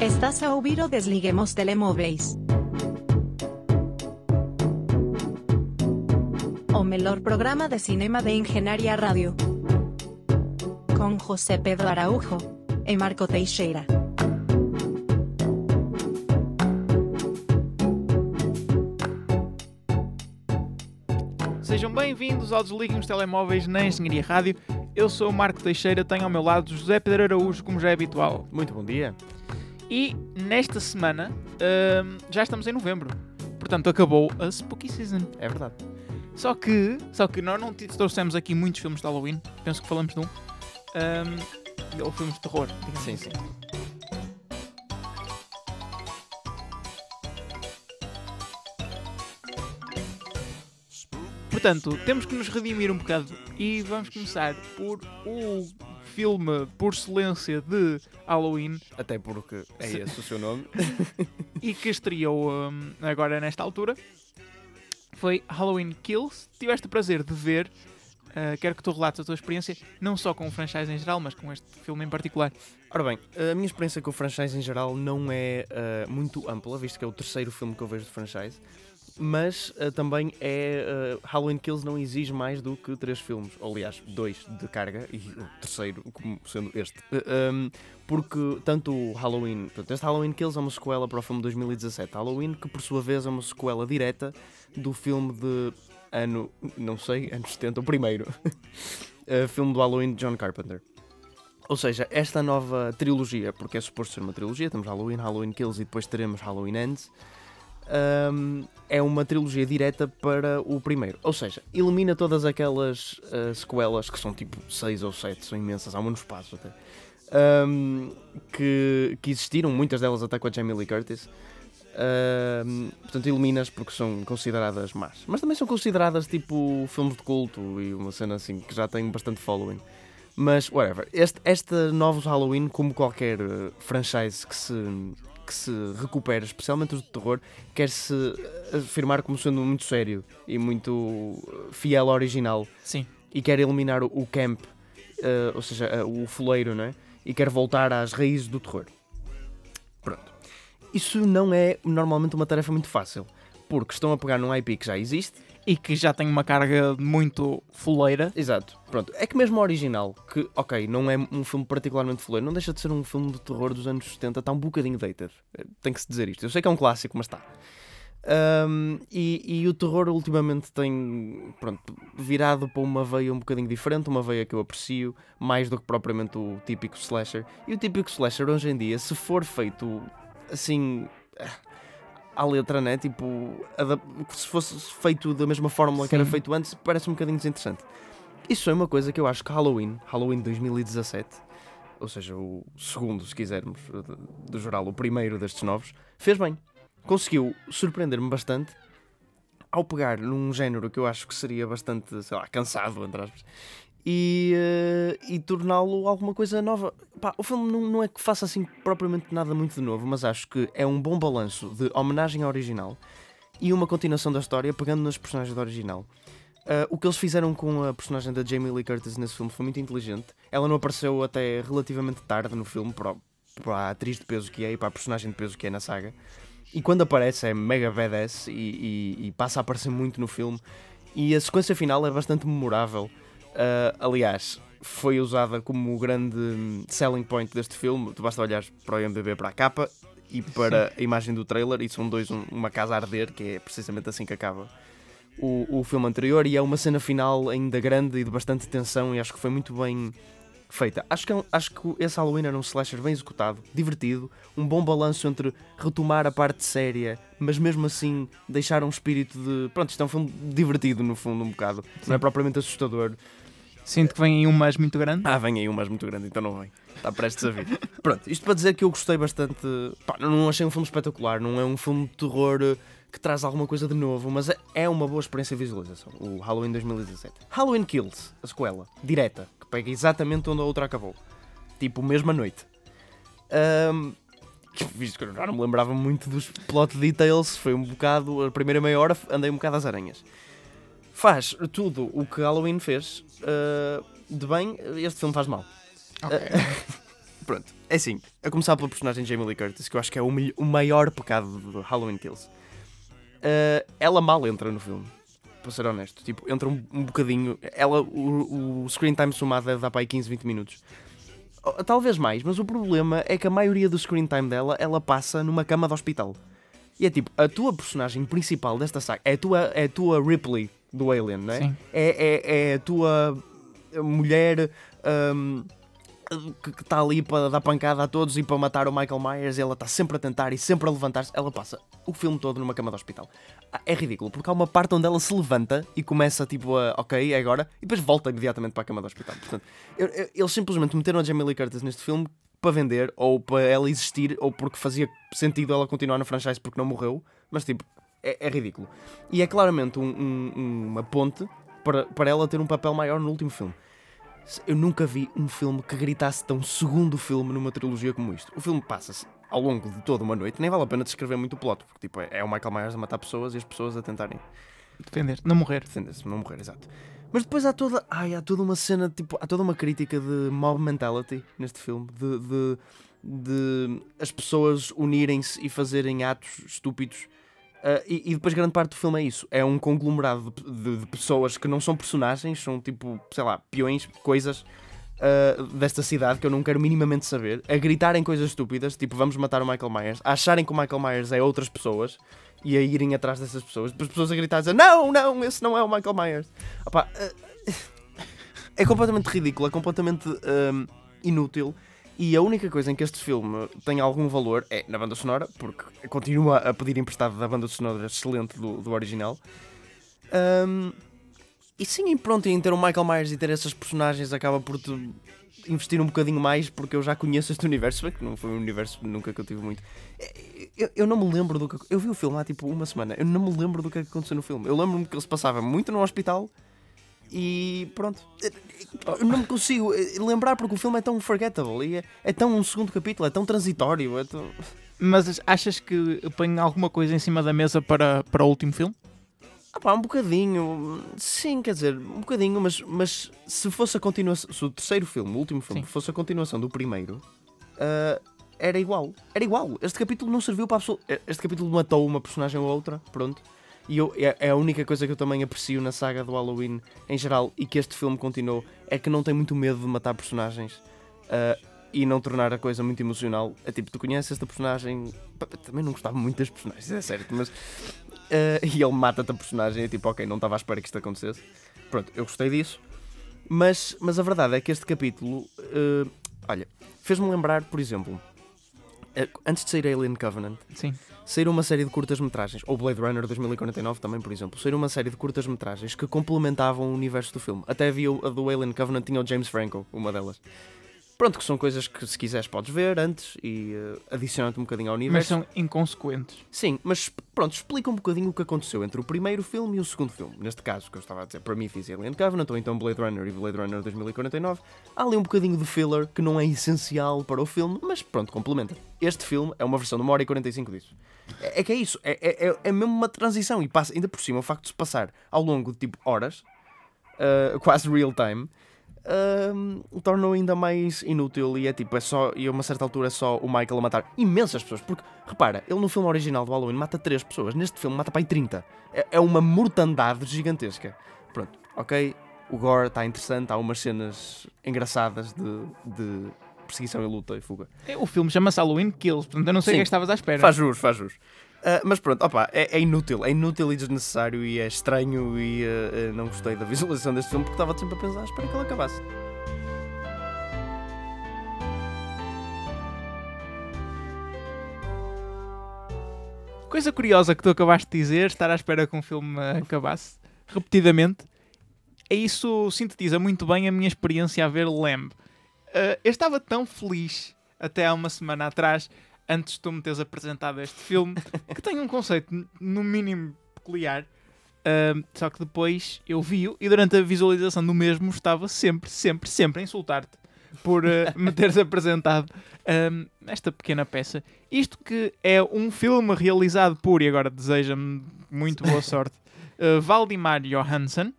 Estás a ouvir o Desliguemos Telemóveis. O melhor programa de cinema de Engenharia Rádio. Com José Pedro Araújo e Marco Teixeira. Sejam bem-vindos ao Desliguem os Telemóveis na Engenharia Rádio. Eu sou o Marco Teixeira, tenho ao meu lado José Pedro Araújo, como já é habitual. Muito bom dia. E nesta semana hum, já estamos em novembro. Portanto, acabou a Spooky Season. É verdade. Só que, só que nós não trouxemos aqui muitos filmes de Halloween. Penso que falamos de um. Hum, ou filmes de terror. Sim, sim. Portanto, temos que nos redimir um bocado e vamos começar por o filme por excelência de Halloween Até porque é Se- esse o seu nome. e que estreou hum, agora nesta altura. Foi Halloween Kills. Tiveste o prazer de ver. uh, quero que tu relates a tua experiência, não só com o franchise em geral, mas com este filme em particular. Ora bem, a minha experiência com o franchise em geral não é ah, muito ampla, visto que é o terceiro filme que eu vejo de franchise. Mas ah, também é. ah, Halloween Kills não exige mais do que três filmes. Ou, aliás, dois de carga e o terceiro como sendo este. Ah, um, porque tanto o Halloween. Portanto, este Halloween Kills é uma sequela para o filme de 2017. Halloween, que por sua vez é uma sequela direta do filme de ano. não sei, anos 70, o primeiro. Filme do Halloween de John Carpenter. Ou seja, esta nova trilogia, porque é suposto ser uma trilogia, temos Halloween, Halloween Kills e depois teremos Halloween Ends, hum, é uma trilogia direta para o primeiro. Ou seja, elimina todas aquelas ah, sequelas que são tipo 6 ou 7, são imensas, há no espaço até, hum, que, que existiram, muitas delas até com a Jamie Lee Curtis. Hum, portanto, eliminas porque são consideradas más. Mas também são consideradas tipo filmes de culto e uma cena assim que já tem bastante following. Mas, whatever. Este, este novo Halloween, como qualquer eh, franchise que se, que se recupera, especialmente os de terror, quer-se afirmar como sendo muito sério e muito eh, fiel ao original. Sim. E quer eliminar o, camp, eh, ou seja, eh, o foleiro, não é? E quer voltar às raízes do terror. Pronto. Isso não é normalmente uma tarefa muito fácil. Porque estão a pegar num IP que já existe E que já tem uma carga muito fuleira. Exato, pronto. É que mesmo o original, que, ok, não é um filme particularmente fuleiro, não deixa de ser um filme de terror dos anos 70, está um bocadinho dated. Eh, Tem que se dizer isto. Eu sei que é um clássico, mas está. Ahm, e, e o terror ultimamente tem pronto, virado para uma veia um bocadinho diferente, uma veia que eu aprecio, mais do que propriamente o típico slasher. E o típico slasher hoje em dia, se for feito assim à letra, né? Tipo, se fosse feito da mesma fórmula que era Sim. feito antes, parece um bocadinho desinteressante. Isso é uma coisa que eu acho que Halloween, Halloween 2017, ou seja, o segundo, se quisermos, do geral, o primeiro destes novos, fez bem. Conseguiu surpreender-me bastante ao pegar num género que eu acho que seria bastante, sei lá, cansado, entre aspas, e, eh, e torná-lo alguma coisa nova. Pá, o filme não, não é que faça assim propriamente nada muito de novo, mas acho que é um bom balanço de homenagem ao original e uma continuação da história pegando nas personagens do original. Ah, o que eles fizeram com a personagem da Jamie Lee Curtis nesse filme foi muito inteligente. Ela não apareceu até relativamente tarde no filme para, para a atriz de peso que é e para a personagem de peso que é na saga. E quando aparece é mega badass e, e- e passa a aparecer muito no filme. E a sequência final é bastante memorável. Ah, aliás, foi usada como o grande selling point deste filme. Tu basta olhar para o IMDb para a capa e para a imagem do trailer, e são dois, um- uma casa a arder, que é precisamente assim que acaba o, o filme anterior. E é uma cena final ainda grande e de bastante tensão, e acho que foi muito bem feita. Acho que, é acho que esse Halloween era um slasher bem executado, divertido, um bom balanço entre retomar a parte séria, mas mesmo assim deixar um espírito de. Pronto, isto é um filme divertido no fundo, um bocado. Não é Sim. propriamente assustador. Sinto que vem aí um mas muito grande. Ah, vem aí um mais muito grande, então não vem. Está prestes a vir. Pronto, isto para dizer que eu gostei bastante. Pá, não achei um filme espetacular, não é um filme de terror eh, que traz alguma coisa de novo, mas é- é uma boa experiência de visualização. O Halloween 2017. Halloween Kills, a sequela, direta, que pega exatamente onde a outra acabou. Tipo, mesma noite. Que, visto que eu já não me lembrava muito dos plot details, foi um bocado. A primeira meia hora andei um bocado às aranhas. Faz tudo o que Halloween fez ah, de bem, este filme faz mal. Ok. pronto, é assim, a começar pela personagem Jamie Lee Curtis, que eu acho que é o, o maior pecado de Halloween Kills. Uh, ela mal entra no filme, para ser honesto. Tipo, entra um, um bocadinho. Ela, o, o screen time somado deve dar para aí 15, 20 minutos. Oh, Talvez mais, mas o problema é que a maioria do screen time dela, ela passa numa cama de hospital. E é tipo, a tua personagem principal desta saga é a tua, é a tua Ripley do Alien, não é? Sim. É, é, é a tua mulher hum, que está ali para dar pancada a todos e para matar o Michael Myers. Ela está sempre a tentar e sempre a levantar-se. Ela passa o filme todo numa cama de hospital. Ah, É ridículo, porque há uma parte onde ela se levanta e começa tipo a, ok, é agora, e depois volta imediatamente para a cama de hospital. Portanto, eu- eu- eles simplesmente meteram a Jamie Lee Curtis neste filme para vender, ou para ela existir, ou porque fazia sentido ela continuar no franchise porque não morreu, mas tipo, é, é ridículo. E é claramente um- um- uma ponte para, para ela ter um papel maior no último filme. Eu nunca vi um filme que gritasse tão segundo filme numa trilogia como isto. O filme passa-se ao longo de toda uma noite, nem vale a pena descrever muito o plot, porque tipo, é o Michael Myers a matar pessoas e as pessoas a tentarem Defender, não morrer. defender-se, não morrer, exato. Mas depois há toda, ai, há toda uma cena, tipo, há toda uma crítica de mob mentality neste filme, de, de, de as pessoas unirem-se e fazerem atos estúpidos. Ah, e, e depois grande parte do filme é isso. É um conglomerado de, de- de pessoas que não são personagens, são tipo, sei lá, peões, coisas ah, desta cidade que eu não quero minimamente saber, a gritarem coisas estúpidas, tipo vamos matar o Michael Myers, a acharem que o Michael Myers é outras pessoas e a irem atrás dessas pessoas, depois as pessoas a gritar a dizer não, não, esse não é o Michael Myers. Opa, ah, é completamente ridículo, é completamente ahm, inútil. E a única coisa em que este filme tem algum valor é na banda sonora, porque continua a pedir emprestado da banda sonora excelente do, do original. Ahm, e sim, pronto, em ter o Michael Myers e ter essas personagens acaba por te investir um bocadinho mais, porque eu já conheço este universo, que não foi um universo nunca que eu tive muito. Eu, eu não me lembro do que. Eu vi o filme há tipo uma semana, eu não me lembro do que é aconteceu no filme. Eu lembro-me que ele se passava muito no hospital e pronto. Eu não me consigo eh, lembrar porque o filme é tão forgettable e é, é tão um segundo capítulo, é tão transitório. É tão... Mas achas que põe alguma coisa em cima da mesa para, para o último filme? Ah pá, um bocadinho, sim, quer dizer, um bocadinho, mas, mas se fosse a continuação, se o terceiro filme, o último filme, Sim. fosse a continuação do primeiro, ah, era igual. Era igual. Este capítulo não serviu para absoluto. Este capítulo matou uma personagem ou outra, pronto. E eu, é, é a única coisa que eu também aprecio na saga do Halloween em geral e que este filme continuou é que não tem muito medo de matar personagens ah, e não tornar a coisa muito emocional. É tipo, tu conheces esta personagem. Também não gostava muito das personagens, é certo, mas. ah, e ele mata-te a personagem é tipo, ok, não estava à espera que isto acontecesse. Pronto, eu gostei disso. Mas, mas a verdade é que este capítulo, ah, olha, fez-me lembrar, por exemplo, ah, antes de sair Alien Covenant, Sim. Saíram uma série de curtas-metragens, ou Blade Runner 2049 também, por exemplo, saíram uma série de curtas-metragens que complementavam o universo do filme. Até havia a do Alien Covenant, tinha o James Franco, uma delas. Pronto, que são coisas que se quiseres podes ver antes e uh, adicionam-te um bocadinho ao Mas universo. são inconsequentes. Sim, mas pronto, explica um bocadinho o que aconteceu entre o primeiro filme e o segundo filme. Neste caso, que eu estava a dizer, Prometheus e Alien Covenant, ou então Blade Runner e Blade Runner 2049. Há ali um bocadinho de filler que não é essencial para o filme, mas pronto, complementa. Este filme é uma versão de 1 hora e 45 disso. É, é que é isso, é, é, é- é mesmo uma transição e passa, ainda por cima o facto de se passar ao longo de tipo horas, uh, quase real time, um, torna-o ainda mais inútil e é tipo, é só, e a uma certa altura é só o Michael a matar imensas pessoas, porque repara, ele no filme original do Halloween mata 3 pessoas, neste filme mata para aí 30. É, é uma mortandade gigantesca. Pronto, ok, o gore está interessante, há umas cenas engraçadas de, de perseguição e luta e fuga. É, O filme chama-se Halloween Kills, portanto eu não sei o que é que estavas à espera. Faz jus, faz jus. Ah, mas pronto, opa, é, é inútil, é inútil e desnecessário e é estranho e ah, não gostei da visualização deste filme porque estava sempre a pensar, espera que ele acabasse. Coisa curiosa que tu acabaste de dizer, estar à espera que um filme acabasse repetidamente, é isso sintetiza muito bem a minha experiência a ver Lamb. Eh, eu estava tão feliz até há uma semana atrás, antes de tu me teres apresentado este filme, que tem um conceito no mínimo peculiar. eh, só que depois eu vi-o e durante a visualização do mesmo estava sempre, sempre, sempre a insultar-te por eh, me teres apresentado um, esta pequena peça. Isto que é um filme realizado por, e agora deseja-me muito boa sorte, uh, Valdimar Johansson.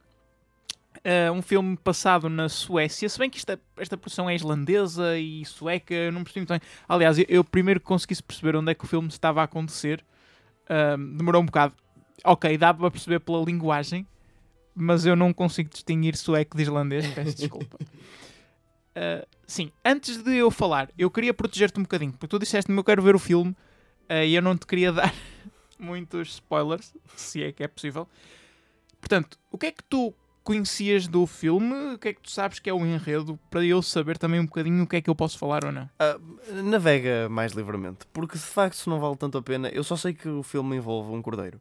Uh, um filme passado na Suécia, se bem que esta, esta produção é islandesa e sueca, eu não percebi muito bem. Aliás, eu, eu primeiro consegui perceber onde é que o filme estava a acontecer, uh, demorou um bocado. Ok, dá para perceber pela linguagem, mas eu não consigo distinguir sueco de islandês, peço desculpa. Uh, sim, antes de eu falar, eu queria proteger-te um bocadinho, porque tu disseste-me eu quero ver o filme e eu não te queria dar muitos spoilers, se é que é possível. Portanto, o que é que tu conhecias do filme? O que é que tu sabes que é o enredo? Para eu saber também um bocadinho o que é que eu posso falar ou não. Uh, navega mais livremente, porque de facto não vale tanto a pena. Eu só sei que o filme envolve um cordeiro.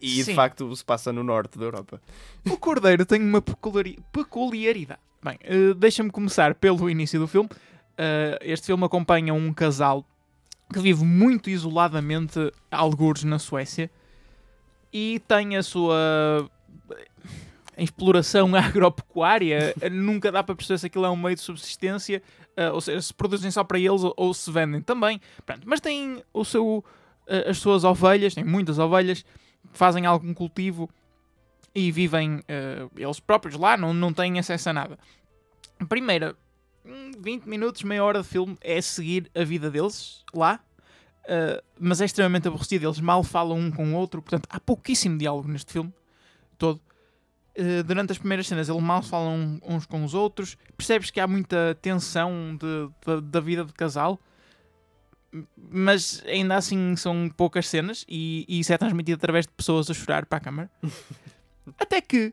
e Sim. de facto se passa no norte da Europa. O cordeiro tem uma peculiaridade. Bem, uh, deixa-me começar pelo início do filme. Uh, este filme acompanha um casal que vive muito isoladamente, algures na Suécia, e tem a sua exploração agropecuária. Nunca dá para perceber se aquilo é um meio de subsistência, uh, ou seja, se produzem só para eles ou, ou se vendem também. Pronto, mas tem o seu, uh, as suas ovelhas, tem muitas ovelhas, fazem algum cultivo e vivem uh, eles próprios lá, não, não têm acesso a nada. Primeira, 20 minutos, meia hora de filme é seguir a vida deles lá, uh, mas é extremamente aborrecido. Eles mal falam um com o outro, portanto, há pouquíssimo diálogo neste filme todo. Uh, durante as primeiras cenas, eles mal falam uns com os outros. Percebes que há muita tensão de, de, da vida de casal, mas ainda assim são poucas cenas e, e isso é transmitido através de pessoas a chorar para a câmara. Até que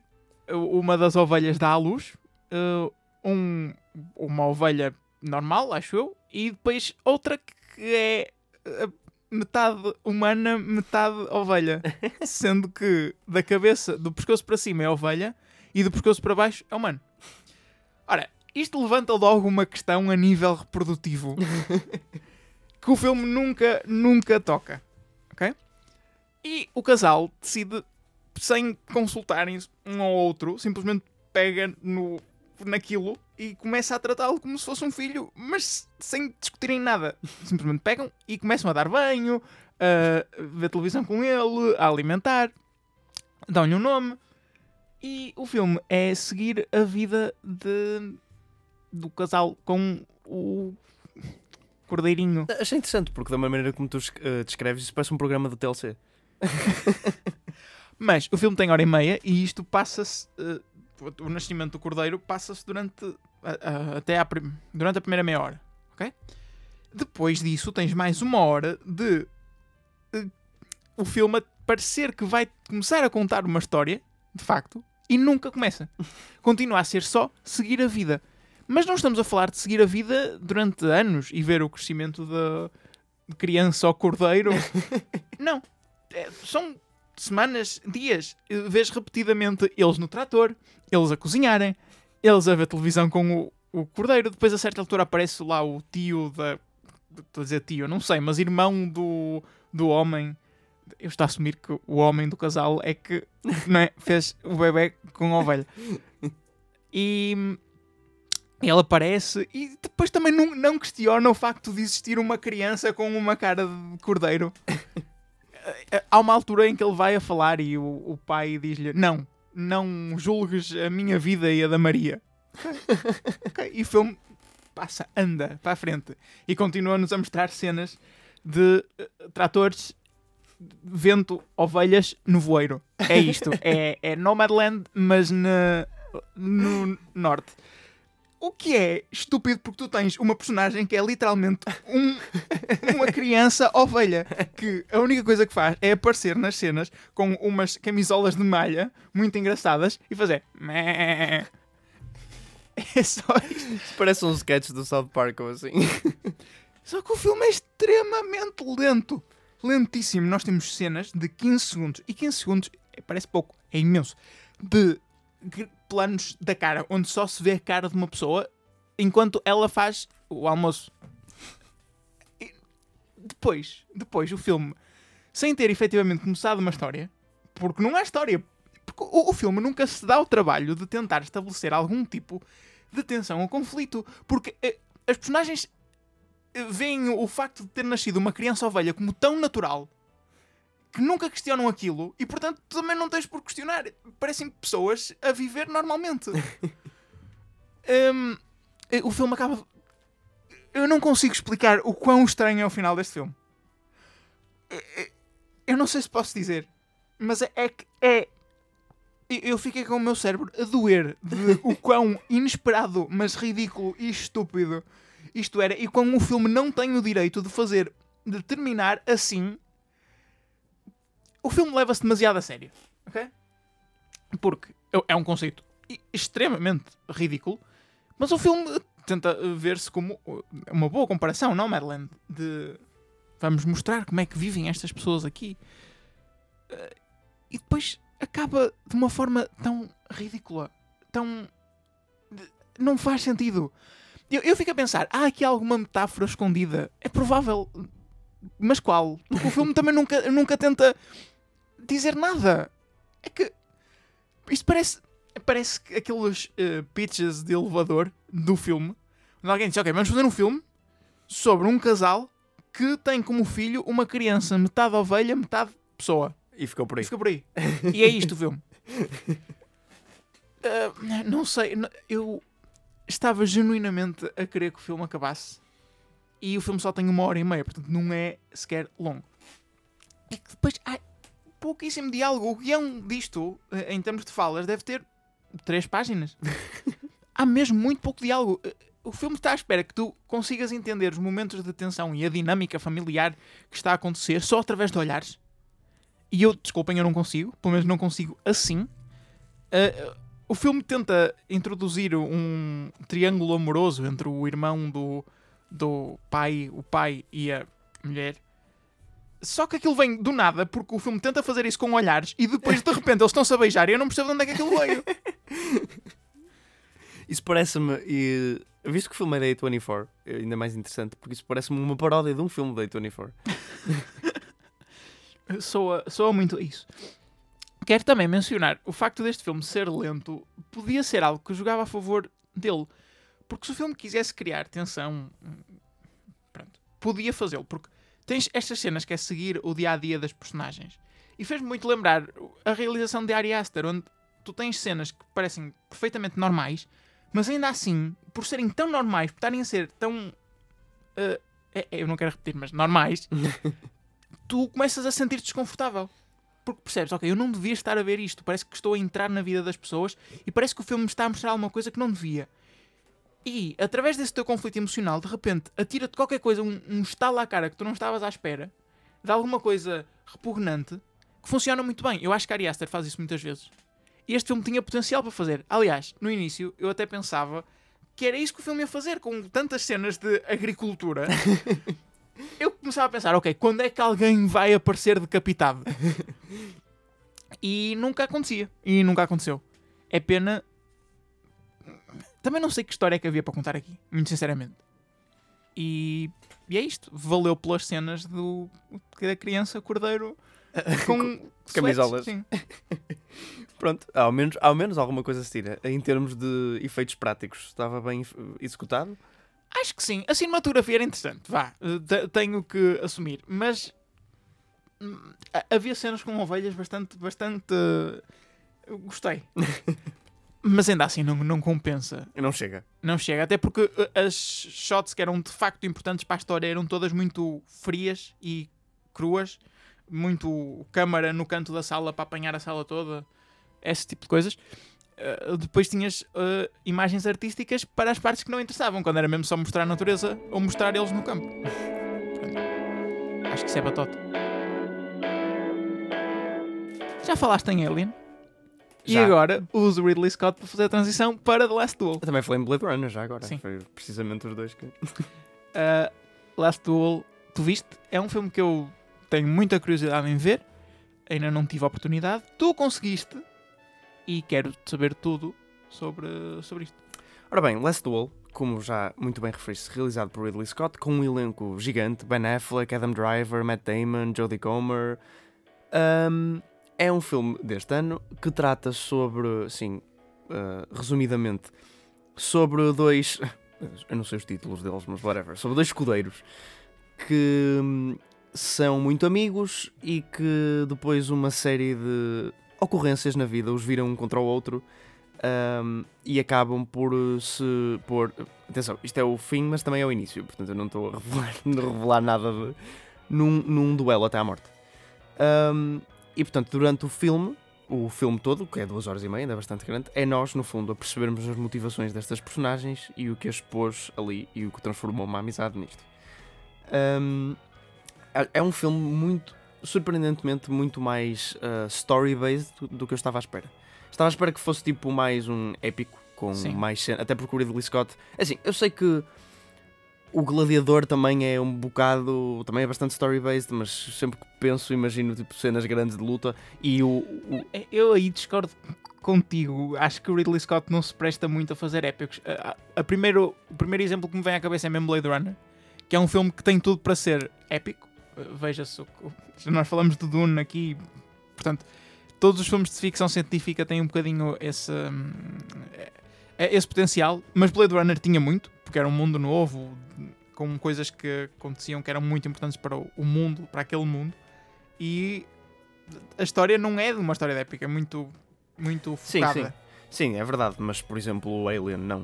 uma das ovelhas dá à luz, uh, um, uma ovelha normal, acho eu, e depois outra que é eh, metade humana, metade ovelha. Sendo que da cabeça, do pescoço para cima é ovelha e do pescoço para baixo é humano. Ora, isto levanta logo uma questão a nível reprodutivo que o filme nunca, nunca toca. Ok? E o casal decide, sem consultarem um ao outro, simplesmente pega no naquilo e começa a tratá-lo como se fosse um filho, mas sem discutirem nada. Simplesmente pegam e começam a dar banho, a ver televisão com ele, a alimentar, dão-lhe um nome. E o filme é seguir a vida de, do casal com o cordeirinho. Achei interessante, porque da maneira como tu uh, descreves, isso parece um programa do TLC. Mas o filme tem hora e meia e isto passa-se uh, o nascimento do cordeiro passa-se durante a, a, até a, durante a primeira meia hora, ok? Depois disso tens mais uma hora de uh, o filme parecer que vai começar a contar uma história, de facto, e nunca começa. Continua a ser só seguir a vida. Mas não estamos a falar de seguir a vida durante anos e ver o crescimento da criança ao cordeiro. não. É, são semanas, dias, vês repetidamente eles no trator, eles a cozinharem, eles a ver televisão com o, o cordeiro. Depois, a certa altura, aparece lá o tio da. Estou a dizer tio, não sei, mas irmão do, do homem. Eu estou a assumir que o homem do casal é que é, fez o bebê com a ovelha. E ele aparece e depois também não, não questiona o facto de existir uma criança com uma cara de cordeiro. Há uma altura em que ele vai a falar e o, o pai diz-lhe: Não, não julgues a minha vida e a da Maria. okay. E o filme passa, anda para a frente e continua-nos a mostrar cenas de uh, tratores, vento, ovelhas no voeiro. É isto. é, é Nomadland, mas na, no norte. O que é estúpido porque tu tens uma personagem que é literalmente um, uma criança ovelha que a única coisa que faz é aparecer nas cenas com umas camisolas de malha muito engraçadas e fazer. É só isto. Parece um sketch do South Park ou assim. Só que o filme é extremamente lento. Lentíssimo. Nós temos cenas de 15 segundos. E 15 segundos é, parece pouco, é imenso. De planos da cara, onde só se vê a cara de uma pessoa enquanto ela faz o almoço. E depois, depois, o filme, sem ter efetivamente começado uma história, porque não há história, porque o, o filme nunca se dá o trabalho de tentar estabelecer algum tipo de tensão ou conflito, porque eh, as personagens eh, veem o facto de ter nascido uma criança ovelha como tão natural que nunca questionam aquilo e, portanto, também não tens por questionar. Parecem pessoas a viver normalmente. Hum, o filme acaba. Eu não consigo explicar o quão estranho é o final deste filme. Eu não sei se posso dizer, mas é que é. Eu fiquei com o meu cérebro a doer de o quão inesperado, mas ridículo e estúpido isto era e quão o filme não tem o direito de fazer, de terminar assim. O filme leva-se demasiado a sério, ok? Porque é um conceito extremamente ridículo, mas o filme tenta ver-se como uma boa comparação, não, Madeline? De vamos mostrar como é que vivem estas pessoas aqui. Eh, e depois acaba de uma forma tão ridícula, tão. não faz sentido. Eu, eu fico a pensar, há aqui alguma metáfora escondida? É provável, mas qual? Porque o filme também nunca, nunca tenta dizer nada. É que isto parece parece aqueles uh, pitches de elevador do filme, onde alguém diz, ok, vamos fazer um filme sobre um casal que tem como filho uma criança metade ovelha, metade pessoa. E ficou por aí. E ficou por aí. e é isto o filme. Uh, não sei, eu estava genuinamente a querer que o filme acabasse. E o filme só tem uma hora e meia, portanto não é sequer longo. É que depois há pouquíssimo diálogo. O guião disto, eh, em termos de falas, deve ter três páginas. Há mesmo muito pouco diálogo. Eh, o filme está à espera que tu consigas entender os momentos de tensão e a dinâmica familiar que está a acontecer só através de olhares. E eu, desculpem, eu não consigo. Pelo menos não consigo assim. Uh, o filme tenta introduzir um triângulo amoroso entre o irmão do, do pai, o pai e a mulher. Só que aquilo vem do nada, porque o filme tenta fazer isso com olhares e depois de repente eles estão-se a beijar e eu não percebo de onde é que aquilo veio. Isso parece-me, e visto que o filme é da A24, é ainda mais interessante, porque isso parece-me uma paródia de um filme da A24. soa, soa muito isso. Quero também mencionar o facto deste filme ser lento podia ser algo que jogava a favor dele. Porque se o filme quisesse criar tensão, pronto, podia fazê-lo. Porque tens estas cenas que é seguir o dia a dia das personagens. E fez-me muito lembrar a realização de Ari Aster, onde tu tens cenas que parecem perfeitamente normais, mas ainda assim, por serem tão normais, por estarem a ser tão. Uh, é, eu não quero repetir, mas normais, tu começas a sentir-te desconfortável. Porque percebes, ok, eu não devia estar a ver isto, parece que estou a entrar na vida das pessoas e parece que o filme me está a mostrar alguma coisa que não devia. E, através desse teu conflito emocional, de repente, atira-te qualquer coisa, um, um estalo à cara que tu não estavas à espera, de alguma coisa repugnante, que funciona muito bem. Eu acho que Ari Aster faz isso muitas vezes. E este filme tinha potencial para fazer. Aliás, no início, eu até pensava que era isso que o filme ia fazer, com tantas cenas de agricultura. eu começava a pensar, ok, quando é que alguém vai aparecer decapitado? e nunca acontecia. E nunca aconteceu. É pena. Também não sei que história é que havia para contar aqui, muito sinceramente. E, e é isto. Valeu pelas cenas do da criança cordeiro com camisolas. Sim. Pronto, ao menos, ao menos alguma coisa se tira. Em termos de efeitos práticos, estava bem executado? Acho que sim. A cinematografia era interessante, vá. Tenho que assumir. Mas hum, havia cenas com ovelhas bastante. bastante. Gostei. Mas ainda assim não, não compensa. Não chega. Não chega, até porque uh, as shots que eram de facto importantes para a história eram todas muito frias e cruas. Muito câmara no canto da sala para apanhar a sala toda. Esse tipo de coisas. Uh, depois tinhas uh, imagens artísticas para as partes que não interessavam, quando era mesmo só mostrar a natureza ou mostrar eles no campo. Acho que isso é batota. Já falaste em Alien? Já. E agora uso Ridley Scott para fazer a transição para The Last Duel. Eu também falei em Blade Runner já agora. Sim. Foi precisamente os dois que. uh, Last Duel, tu viste? É um filme que eu tenho muita curiosidade em ver. Ainda não tive a oportunidade. Tu conseguiste. E quero saber tudo sobre, sobre isto. Ora bem, Last Duel, como já muito bem referiste, realizado por Ridley Scott, com um elenco gigante: Ben Affleck, Adam Driver, Matt Damon, Jodie Comer. Um, é um filme deste ano que trata sobre, assim, uh, resumidamente, sobre dois. Eu não sei os títulos deles, mas whatever. Sobre dois escudeiros que hum, são muito amigos e que depois uma série de ocorrências na vida os viram um contra o outro um, e acabam por se por atenção, isto é o fim, mas também é o início, portanto eu não estou a revelar, revelar nada de, num, num duelo até à morte. Um, e portanto, durante o filme, o filme todo, que é duas horas e meia, ainda é bastante grande, é nós, no fundo, a percebermos as motivações destas personagens e o que as pôs ali e o que transformou uma amizade nisto. Um, é um filme muito, surpreendentemente, muito mais uh, story-based do, do, que eu estava à espera. Estava à espera que fosse tipo mais um épico, com Sim. mais cena, até porque o Ridley Scott. Assim, eu sei que o Gladiador também é um bocado. também é bastante story-based, mas sempre que penso, imagino tipo cenas grandes de luta e o. o... É, eu aí discordo contigo. Acho que o Ridley Scott não se presta muito a fazer épicos. A, a, a primeiro, o primeiro exemplo que me vem à cabeça é mesmo Blade Runner, que é um filme que tem tudo para ser épico. Veja-se, nós falamos de Dune aqui, portanto, todos os filmes de ficção científica têm um bocadinho esse, hum, esse potencial, mas Blade Runner tinha muito porque era um mundo novo, com coisas que aconteciam que eram muito importantes para o mundo, para aquele mundo. E a história não é de uma história épica, é muito, muito focada. Sim, sim. Sim, é verdade, mas por exemplo o Alien não,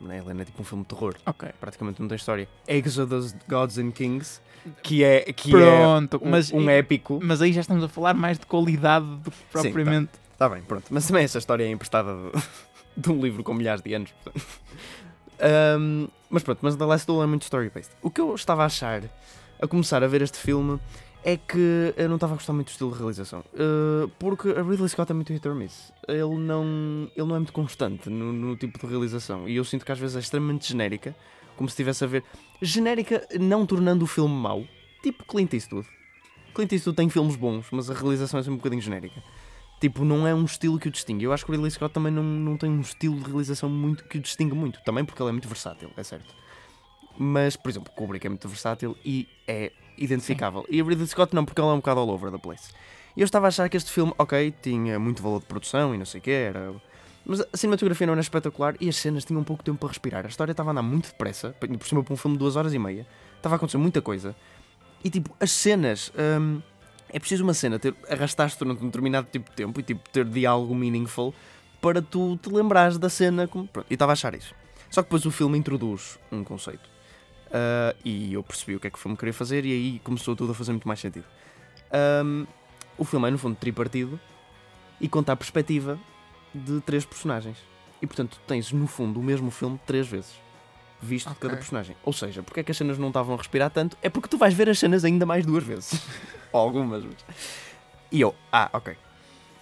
né? Alien é tipo um filme de terror. Ok. Praticamente não tem história. Exodus Gods and Kings, que é, que pronto, é um, mas, um épico. Mas aí já estamos a falar mais de qualidade do que propriamente. Sim, tá, tá bem, pronto. Mas também essa história é emprestada de, de um livro com milhares de anos. Portanto. Um, mas pronto, mas The Last Duel é muito story-based. O que eu estava a achar a começar a ver este filme é que eu não estava a gostar muito do estilo de realização. Uh, porque a Ridley Scott é muito hit or miss. Ele não, ele não é muito constante no, no, tipo de realização. E eu sinto que às vezes é extremamente genérica, como se estivesse a ver. Genérica não tornando o filme mau, tipo Clint Eastwood. Clint Eastwood tem filmes bons, mas a realização é sempre um bocadinho genérica. Tipo, não é um estilo que o distingue. Eu acho que o Ridley Scott também não, não tem um estilo de realização muito que o distingue muito. Também porque ele é muito versátil, é certo. Mas, por exemplo, Kubrick é muito versátil e é identificável. Sim. E o Ridley Scott não, porque ele é um bocado all over the place. E eu estava a achar que este filme, ok, tinha muito valor de produção e não sei o que, era... Mas a cinematografia não era espetacular e as cenas tinham um pouco tempo para respirar. A história estava a andar muito depressa, por cima para um filme de duas horas e meia. Estava a acontecer muita coisa. E tipo, as cenas... Hum, é preciso uma cena, ter, arrastaste durante um determinado tipo de tempo e tipo, ter diálogo meaningful para tu te lembrares da cena. Como, pronto, e estava a achar isso. Só que depois o filme introduz um conceito. Uh, e eu percebi o que é que o filme queria fazer e aí começou tudo a fazer muito mais sentido. Um, o filme é no fundo tripartido e conta a perspectiva de três personagens. E portanto tens no fundo o mesmo filme três vezes visto okay. de cada personagem. Ou seja, porque é que as cenas não estavam a respirar tanto? É porque tu vais ver as cenas ainda mais duas vezes. Ou algumas. Mas... E eu, ah, ok.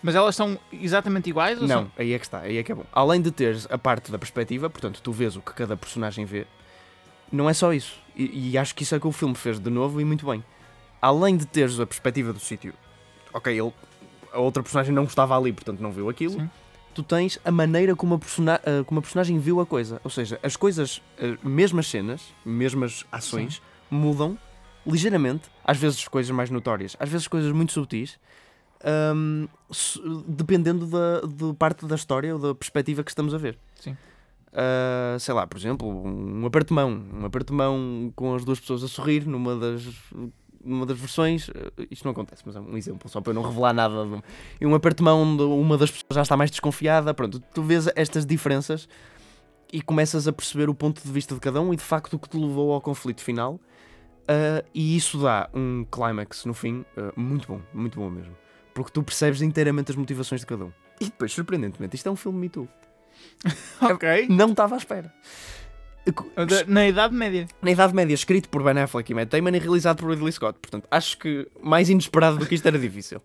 Mas elas são exatamente iguais? não, são? aí é que está, aí é que é bom. Além de teres a parte da perspectiva, portanto, tu vês o que cada personagem vê, não é só isso. E, e acho que isso é que o filme fez de novo e muito bem. Além de teres a perspectiva do sítio, ok, ele, a outra personagem não estava ali, portanto não viu aquilo. Sim tu tens a maneira como a, persona uh, como a personagem viu a coisa. Ou seja, as coisas, uh, mesmas cenas, mesmas ações, Sim. mudam ligeiramente. Às vezes coisas mais notórias, às vezes coisas muito subtis, um, dependendo da, de parte da história ou da perspectiva que estamos a ver. Sim. Uh, sei lá, por exemplo, um aperto-mão. Um aperto-mão com as duas pessoas a sorrir numa das numa das versões, eh, isto não acontece, mas é um exemplo, só para eu não revelar nada. E um aperto de mão onde uma das pessoas já está mais desconfiada, pronto, tu vês estas diferenças e começas a perceber o ponto de vista de cada um e de facto o que te levou ao conflito final. Uh, e isso dá um clímax no fim uh, muito bom, muito bom mesmo. Porque tu percebes inteiramente as motivações de cada um. E depois, surpreendentemente, isto é um filme Me Too. ok. Não estava à espera. Na Idade Média. Na Idade Média, escrito por Ben Affleck e Matt Damon e realizado por Ridley Scott. Portanto, acho que mais inesperado do que isto era difícil.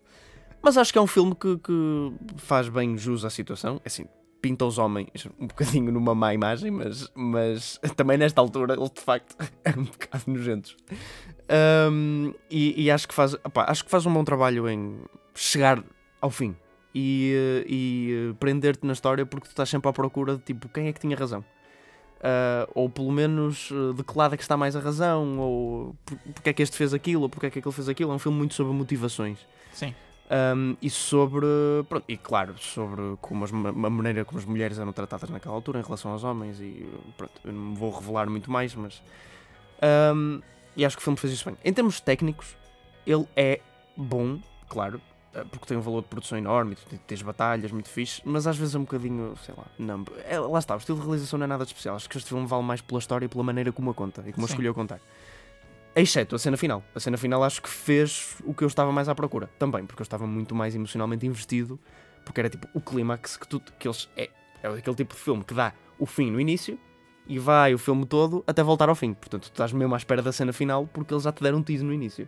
Mas acho que é um filme que, que faz bem jus à situação. É assim, pinta os homens um bocadinho numa má imagem, mas, mas também nesta altura eles de facto eram um bocado nojentos. Um, e, e, acho, que faz, opa, acho que faz um bom trabalho em chegar ao fim e, e prender-te na história porque tu estás sempre à procura de tipo quem é que tinha razão. Uh, ou pelo menos uh, de que lado é que está mais a razão, ou porque é que este fez aquilo, ou porque é que aquele fez aquilo. É um filme muito sobre motivações. Sim. Um, e sobre. Pronto, e claro, sobre como as, a maneira como as mulheres eram tratadas naquela altura em relação aos homens. E pronto, eu não vou revelar muito mais, mas. Um, e acho que o filme fez isso bem. Em termos técnicos, ele é bom, claro, porque tem um valor de produção enorme, tens batalhas muito fixe, mas às vezes é um bocadinho, sei lá, não. É, lá está, o estilo de realização não é nada de especial. Acho que este filme vale mais pela história e pela maneira como a conta e como a escolheu contar. Exceto a cena final. A cena final acho que fez o que eu estava mais à procura. Também, porque eu estava muito mais emocionalmente investido, porque era tipo o clímax que, tu, que eles. É, é aquele tipo de filme que dá o fim no início e vai o filme todo até voltar ao fim. Portanto, tu estás mesmo à espera da cena final porque eles já te deram um tease no início.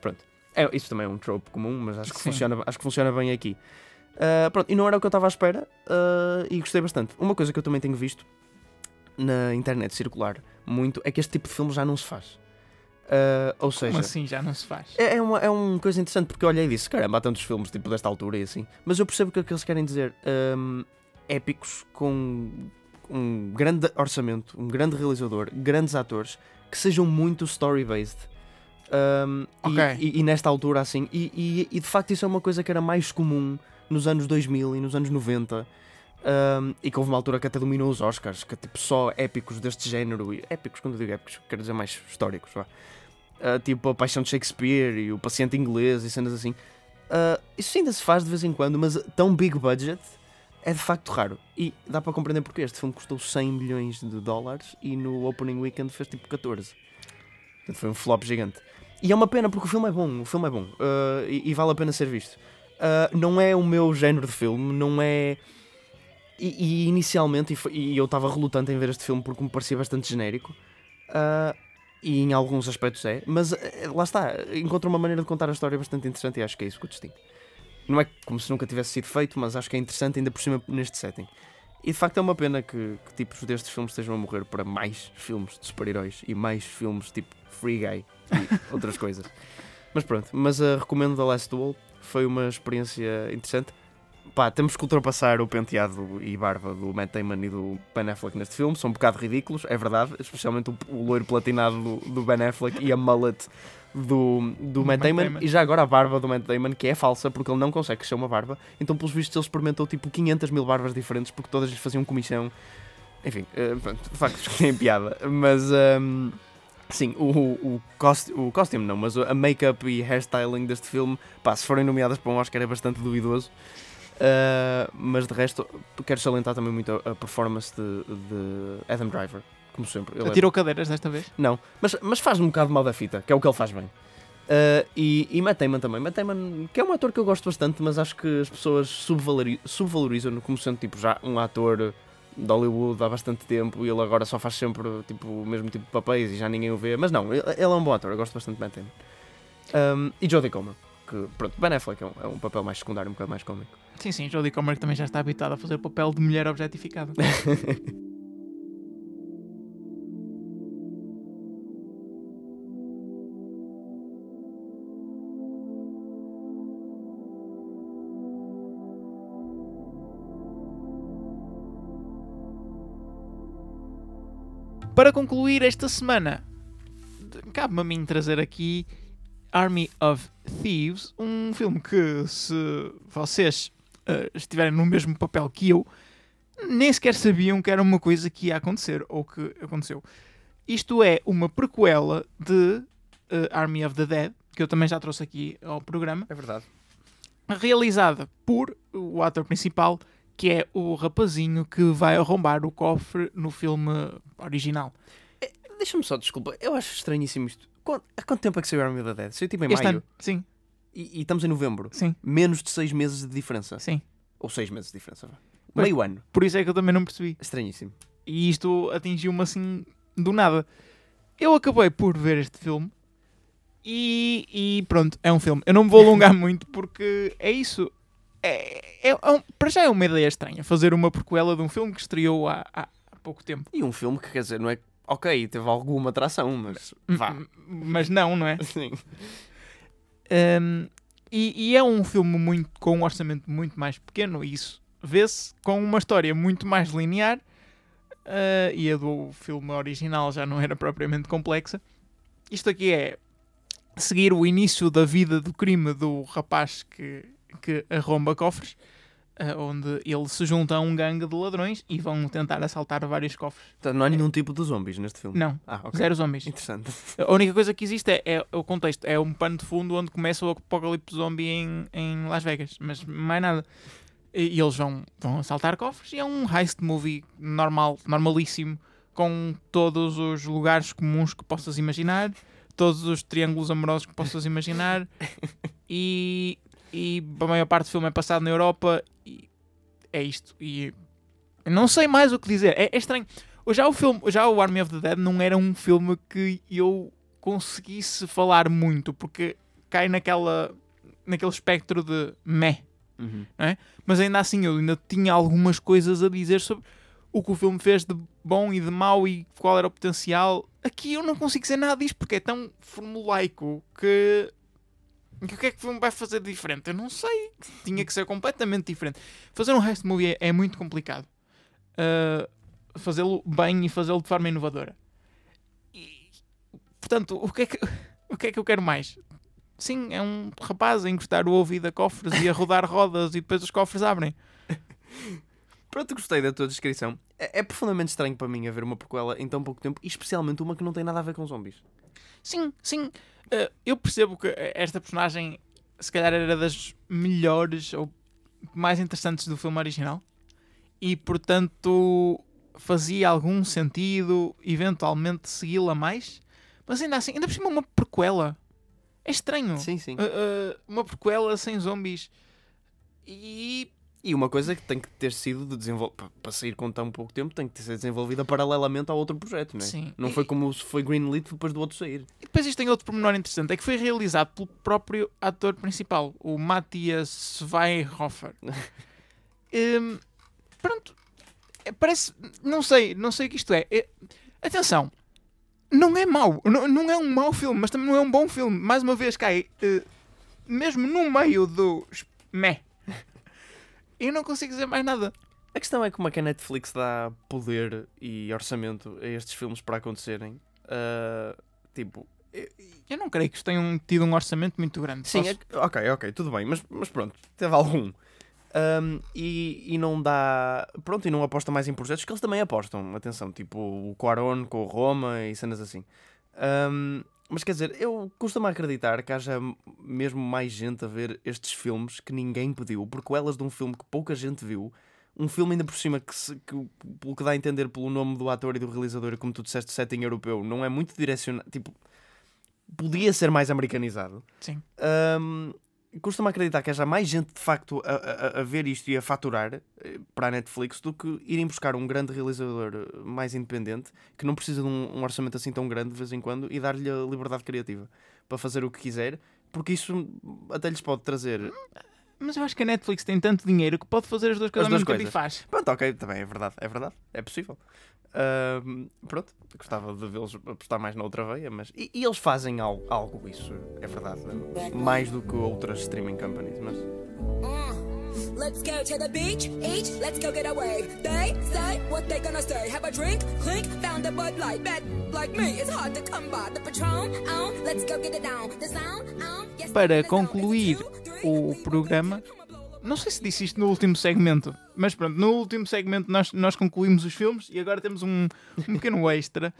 Pronto. É, isso também é um trope comum, mas acho que, Sim. funciona, acho que funciona bem aqui. Ah, pronto, e não era o que eu estava à espera ah, e gostei bastante. Uma coisa que eu também tenho visto na internet circular muito é que este tipo de filme já não se faz. Ah, ou seja, Como assim já não se faz? é, é uma, é uma coisa interessante porque eu olhei e disse: caramba, há tantos filmes tipo desta altura e assim. Mas eu percebo que o que eles querem dizer hum, épicos com um grande orçamento, um grande realizador, grandes atores que sejam muito story-based. Hum, e- Ok. e, e nesta altura, assim, e, e- e de facto isso é uma coisa que era mais comum nos anos 2000 e nos anos 90. hum, e que houve uma altura que até dominou os Oscars, que é tipo só épicos deste género. E épicos, quando eu digo épicos, quero dizer mais históricos. Vá. Uh, tipo a Paixão de Shakespeare e o Paciente Inglês e cenas assim. Uh, isso ainda se faz de vez em quando, mas tão big budget é de facto raro. E dá para compreender porque este filme custou 100 milhões de dólares e no opening weekend fez tipo 14. Portanto, foi um flop gigante. E é uma pena porque o filme é bom, o filme é bom uh, e, e vale a pena ser visto. Uh, não é o meu género de filme, não é. E, e inicialmente, e, e eu estava relutante em ver este filme porque me parecia bastante genérico. Uh, e em alguns aspectos é, mas eh, lá está, encontra uma maneira de contar a história bastante interessante e acho que é isso que o distingue. Não é como se nunca tivesse sido feito, mas acho que é interessante ainda por cima neste setting. E de facto é uma pena que, que tipos destes filmes estejam a morrer para mais filmes de super-heróis e mais filmes tipo Free Guy e outras coisas. Mas pronto, mas uh, recomendo The Last Duel, foi uma experiência interessante. Pá, temos que ultrapassar o penteado e barba do Matt Damon e do Ben Affleck neste filme, são um bocado ridículos, é verdade, especialmente o, o loiro platinado do, do Ben Affleck e a mullet do, do Matt Matt Damon, Damon. e já agora a barba do Matt Damon, que é falsa, porque ele não consegue ser uma barba, então pelos vistos ele experimentou tipo 500 mil barbas diferentes, porque todas lhes faziam comissão. Enfim, eh, pronto, de facto que tem piada, mas... ehm, Sim, o, o, cost, o costume não, mas a make-up e hairstyling deste filme, pá, se forem nomeadas para um Oscar é bastante duvidoso. Uh, mas de resto, quero salientar também muito a, a performance de, de Adam Driver, como sempre. Ele é- Tirou cadeiras desta vez? Não, mas, mas faz um bocado mal da fita, que é o que ele faz bem. Uh, e, e Matt Damon também. Matt Damon, que é um ator que eu gosto bastante, mas acho que as pessoas subvalori- subvalorizam-no como sendo tipo, já um ator de Hollywood há bastante tempo e ele agora só faz sempre tipo, o mesmo tipo de papéis e já ninguém o vê. Mas não, ele, ele é um bom ator, eu gosto bastante de Matt Damon. Um, e Jodie Comer, que pronto, Ben Affleck é um, é um papel mais secundário, um bocado mais cómico. Sim, sim, Jodie Comer também já está habituada a fazer o papel de mulher objetificada. Para concluir esta semana, cabe-me a mim trazer aqui Army of Thieves, um filme que, se vocês eh, estiverem no mesmo papel que eu, nem sequer sabiam que era uma coisa que ia acontecer, ou que aconteceu. Isto é uma prequela de eh, Army of the Dead, que eu também já trouxe aqui ao programa, É verdade. realizada por o ator principal, que é o rapazinho que vai arrombar o cofre no filme original. Deixa-me só, desculpa, eu acho estranhíssimo isto. Quanto- há quanto tempo é que saiu Army of the Dead? Saiu tipo em Este maio ano, sim, e, e estamos em novembro. sim, Menos de 6 meses de diferença. sim. Ou 6 meses de diferença. Pois. Meio ano. Por isso é que eu também não percebi. Estranhíssimo. E isto atingiu-me assim do nada. Eu acabei por ver este filme e, e pronto, é um filme. Eu não me vou alongar muito porque é isso. É, é, é um- para já é uma ideia estranha fazer uma prequela de um filme que estreou há- há pouco tempo. E um filme que quer dizer, não é. Ok, teve alguma atração, mas. Vá. Mas não, não é? Sim. Um, e, e é um filme muito, com um orçamento muito mais pequeno, e isso vê-se com uma história muito mais linear. uh, e a do filme original já não era propriamente complexa. Isto aqui é seguir o início da vida do crime do rapaz que, que arromba cofres onde ele se junta a um gangue de ladrões e vão tentar assaltar vários cofres. Portanto, não há nenhum tipo de zombies neste filme. Não, Ah, ok. zero zombies. Interessante. A única coisa que existe é, é o contexto, é um pano de fundo onde começa o apocalipse zombie em, em Las Vegas, mas mais nada. E, e eles vão, vão assaltar cofres e é um heist movie normal, normalíssimo, com todos os lugares comuns que possas imaginar, todos os triângulos amorosos que possas imaginar e, e a maior parte do filme é passado na Europa é isto. E não sei mais o que dizer, é, é estranho. Já o, filme, já o Army of the Dead não era um filme que eu conseguisse falar muito, porque cai naquela, naquele espectro de meh. Uhum. Mas ainda assim eu ainda tinha algumas coisas a dizer sobre o que o filme fez de bom e de mau e qual era o potencial. Aqui eu não consigo dizer nada disto porque é tão formulaico que. O que é que vai fazer de diferente? Eu não sei. Tinha que ser completamente diferente. Fazer um heist movie é, é muito complicado. Uh, fazê-lo bem e fazê-lo de forma inovadora. E, portanto, o que, é que, o que é que eu quero mais? Sim, é um rapaz a encostar o ouvido a cofres e a rodar rodas e depois os cofres abrem. Pronto, gostei da tua descrição. É, é profundamente estranho para mim haver uma prequela em tão pouco tempo, e especialmente uma que não tem nada a ver com zombies. Sim, sim. Uh, eu percebo que esta personagem se calhar era das melhores ou mais interessantes do filme original e portanto fazia algum sentido eventualmente segui-la mais, mas ainda assim, ainda por cima uma prequela. É estranho. Sim, sim. Uh, uh, uma prequela sem zombies. E E uma coisa que tem que ter sido de desenvolver para sair com tão pouco tempo, tem que ser desenvolvida paralelamente ao outro projeto, não é? Sim. Não E- foi como se foi Greenlit depois do outro sair. E depois isto tem outro pormenor interessante, é que foi realizado pelo próprio ator principal, o Matthias Weihhofer. Hum, pronto, É, parece, não sei, não sei o que isto é. É- atenção, não é mau, não, não é um mau filme, mas também não é um bom filme. Mais uma vez cai, eh, mesmo no meio do meh. Eu não consigo dizer mais nada. A questão é como é que a Netflix dá poder e orçamento a estes filmes para acontecerem. Ah, tipo, Eu não creio que isto tenham tido um orçamento muito grande. Sim, Posso- é ok, ok, tudo bem, mas, mas pronto, teve algum. Ahm, e, e não dá. Pronto, e não aposta mais em projetos que eles também apostam. Atenção, tipo o Quaron com o Roma e cenas assim. Ahm, mas quer dizer, eu costumo acreditar que haja mesmo mais gente a ver estes filmes que ninguém pediu, porque elas de um filme que pouca gente viu. Um filme ainda por cima que, se- que, pelo que dá a entender pelo nome do ator e do realizador, e como tu disseste, setting europeu, não é muito direcionado. Tipo, podia ser mais americanizado. Sim. Hum, costumo acreditar que haja mais gente de facto a, a- a ver isto e a faturar eh, para a Netflix do que irem buscar um grande realizador eh, mais independente que não precisa de um, um orçamento assim tão grande de vez em quando e dar-lhe a liberdade criativa para fazer o que quiser, porque isso até lhes pode trazer. Mas eu acho que a Netflix tem tanto dinheiro que pode fazer as duas coisas As ao duas mesmo tempo e faz. Pronto, ok, também é verdade, é verdade, é possível. Hum, pronto, gostava de vê-los apostar mais na outra veia, mas. E, e eles fazem algo, algo, isso é verdade, mais do que outras streaming companies, mas. Let's go to the beach, each, let's go get a wave. They say what they gonna say. Have a drink, clink, found a Bud Light. Bet like me, it's hard to come by. The Patron, um, let's go get it down. The sound, um, yes, Para concluir o programa, não sei se disse isto no último segmento, mas pronto, no último segmento nós, nós concluímos os filmes e agora temos um, um pequeno extra.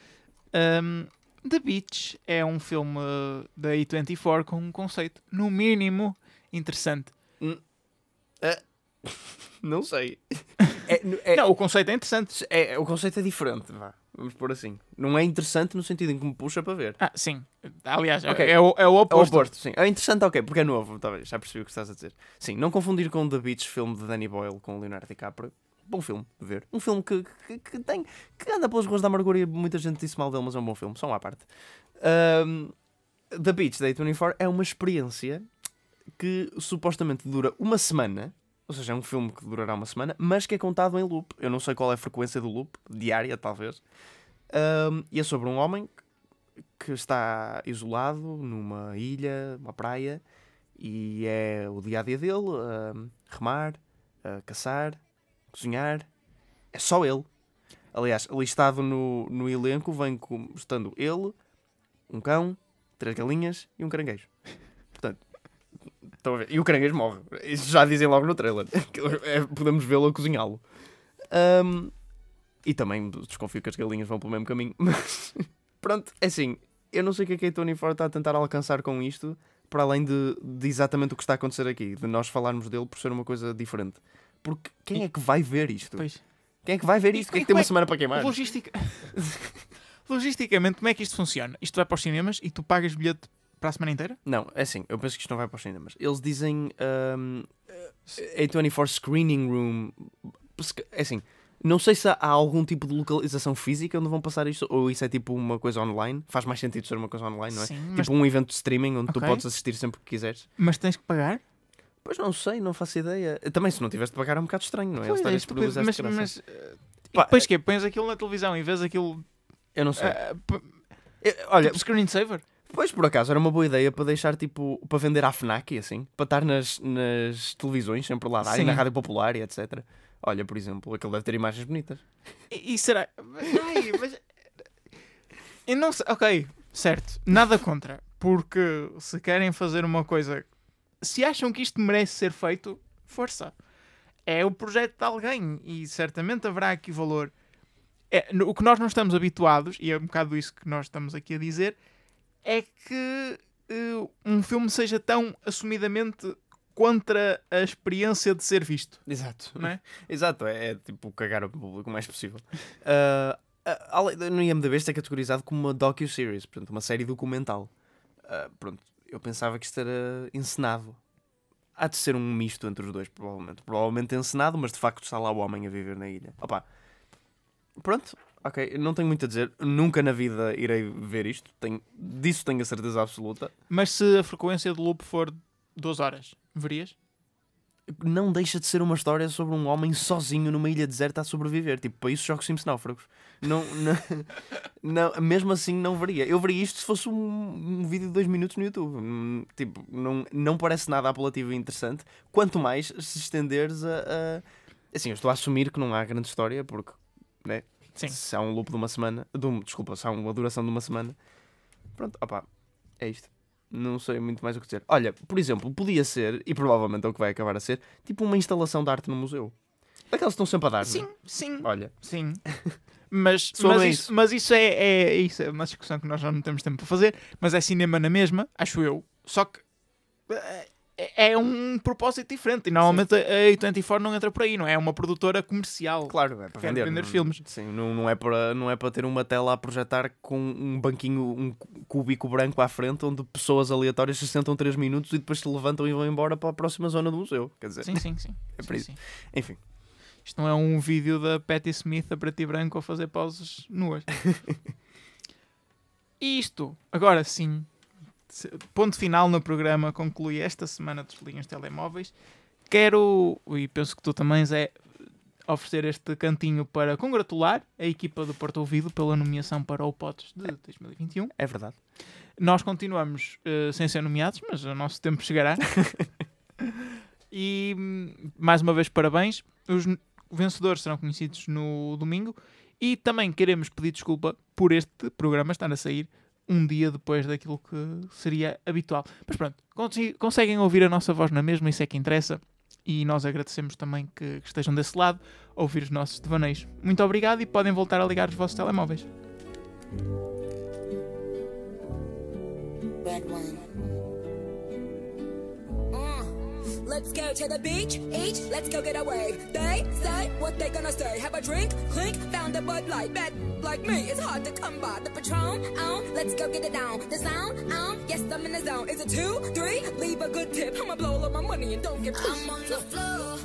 Um, The Beach é um filme da A24 com um conceito, no mínimo, interessante. Não sei. É, é- Não, o conceito é interessante. é- o conceito é diferente, vá. Vamos pôr assim. Não é interessante no sentido em que me puxa para ver. Ah, sim. Aliás, é- Ok. é, o, é o É o oposto. oposto, sim. É interessante, ok, porque é novo, talvez. Já percebi o que estás a dizer. Sim, não confundir com The Beach, filme de Danny Boyle com Leonardo DiCaprio. Bom filme de ver. Um filme que, que, que tem. que anda pelas ruas da amargura e muita gente disse mal dele, mas é um bom filme, só uma à parte. Ahm, The Beach, da A24, é uma experiência que supostamente dura uma semana. Ou seja, é um filme que durará uma semana, mas que é contado em loop. Eu não sei qual é a frequência do loop, diária talvez. Ahm, e é sobre um homem que está isolado numa ilha, uma praia, e é o dia a dia dele: ahm, remar, ah, caçar, cozinhar. É só ele. Aliás, listado no, no elenco vem com, estando ele, um cão, três galinhas e um caranguejo. Estão a ver? E o caranguejo morre. Isso já dizem logo no trailer. É, podemos vê-lo a cozinhá-lo. Ahm, e também desconfio que as galinhas vão pelo mesmo caminho. Mas pronto, é assim. Eu não sei o que é que a Tony Ford está a tentar alcançar com isto, para além de, de exatamente o que está a acontecer aqui, de nós falarmos dele por ser uma coisa diferente. Porque quem é que vai ver isto? Pois. Quem é que vai ver isto? Quem é como que tem é uma semana para queimar? Logistica... Logisticamente, como é que isto funciona? Isto vai para os cinemas e tu pagas bilhete para a semana inteira? Não, é assim, eu penso que isto não vai para os cinemas. Eles dizem um, A24 Screening Room. É assim, não sei se há algum tipo de localização física onde vão passar isto, ou isso é tipo uma coisa online. Faz mais sentido ser uma coisa online, não é? Sim, Tipo mas, um evento de streaming onde tu Ok. podes assistir sempre que quiseres. mas tens que pagar? Pois não sei, não faço ideia. Também se não tivesse de pagar é um bocado estranho, não é? Eles Pois, é estarem esta mas, mas, eh, Pá, depois que Pões aquilo na televisão e vês aquilo Eu não sei. eh, p- olha, tipo screensaver? Pois, por acaso, era uma boa ideia para deixar, tipo, para vender à FNAC e assim, para estar nas, nas televisões, sempre lá dar, e na rádio popular e etc. Olha, por exemplo, aquele deve ter imagens bonitas. E, e será. Ai, mas. Eu não sei. Ok, certo. Nada contra. Porque se querem fazer uma coisa. Se acham que isto merece ser feito, força. É o projeto de alguém e certamente haverá aqui valor. É, no- o que nós não estamos habituados, e é um bocado isso que nós estamos aqui a dizer, é que eh, um filme seja tão assumidamente contra a experiência de ser visto. Exato. Não é? Exato, é, é, tipo cagar ao público o mais possível. Ah, além- no IMDB isto é categorizado como uma docu-series, portanto, uma série documental. Ah, pronto, eu pensava que isto era encenado. Há de ser um misto entre os dois, provavelmente. Provavelmente encenado, mas de facto está lá o homem a viver na ilha. Opa, pronto, ok, não tenho muito a dizer. Nunca na vida irei ver isto. Tenho, disso tenho a certeza absoluta. Mas se a frequência do loop for 12 horas, verias? não deixa de ser uma história sobre um homem sozinho numa ilha deserta a sobreviver. Tipo, para isso jogo Sims Náufragos. Não, não, não- mesmo assim não veria. Eu veria isto se fosse um, um vídeo de dois minutos no YouTube. Hum, Tipo, não, não parece nada apelativo e interessante. Quanto mais se estenderes a, a- Assim, eu estou a assumir que não há grande história, porque né, Sim. se há um loop de uma semana... De um, desculpa, se há uma duração de uma semana... Pronto, opá, é isto. Não sei muito mais o que dizer. Olha, por exemplo, podia ser, e provavelmente é o que vai acabar a ser, tipo uma instalação de arte no museu. Daquelas que estão sempre a dar. Sim, não é? sim, Olha, sim. Mas, mas, isso. mas isso é, é, isso é uma discussão que nós já não temos tempo para fazer. Mas é cinema na mesma, acho eu. Só que eh, é, é um propósito diferente. E normalmente a A24 não entra por aí, não é? É uma produtora comercial. claro, é para vender. vender não- filmes. Sim, não, não, é para, não é para ter uma tela a projetar com um banquinho, um cúbico branco à frente, onde pessoas aleatórias se sentam 3 minutos e depois se levantam e vão embora para a próxima zona do museu. Quer dizer, Sim, sim, sim. É Sim, por isso. sim. enfim. Isto não é um vídeo da Patti Smith a preto e branco a fazer poses nuas. E isto, agora sim, ponto final no programa, conclui esta semana dos linhas telemóveis. Quero, e penso que tu também, Zé, oferecer este cantinho para congratular a equipa do Porto Ouvido pela nomeação para o POTS de 2021. É verdade. Nós continuamos eh, sem ser nomeados, mas o nosso tempo chegará. e mais uma vez, parabéns. Os vencedores serão conhecidos no domingo. E também queremos pedir desculpa por este programa estar a sair um dia depois daquilo que seria habitual. Mas pronto, conseguem ouvir a nossa voz na mesma, isso é que interessa. E nós agradecemos também que, que estejam desse lado a ouvir os nossos devaneios. Muito obrigado e podem voltar a ligar os vossos telemóveis. Let's go to the beach, each, let's go get a wave. They say what they gonna say. Have a drink, clink, found a Bud Light. Bet like me, it's hard to come by. The Patron, um, let's go get it down. The sound, um, yes, I'm in the zone. Is it two, three? Leave a good tip. I'ma blow all my money and don't get I'm on the floor,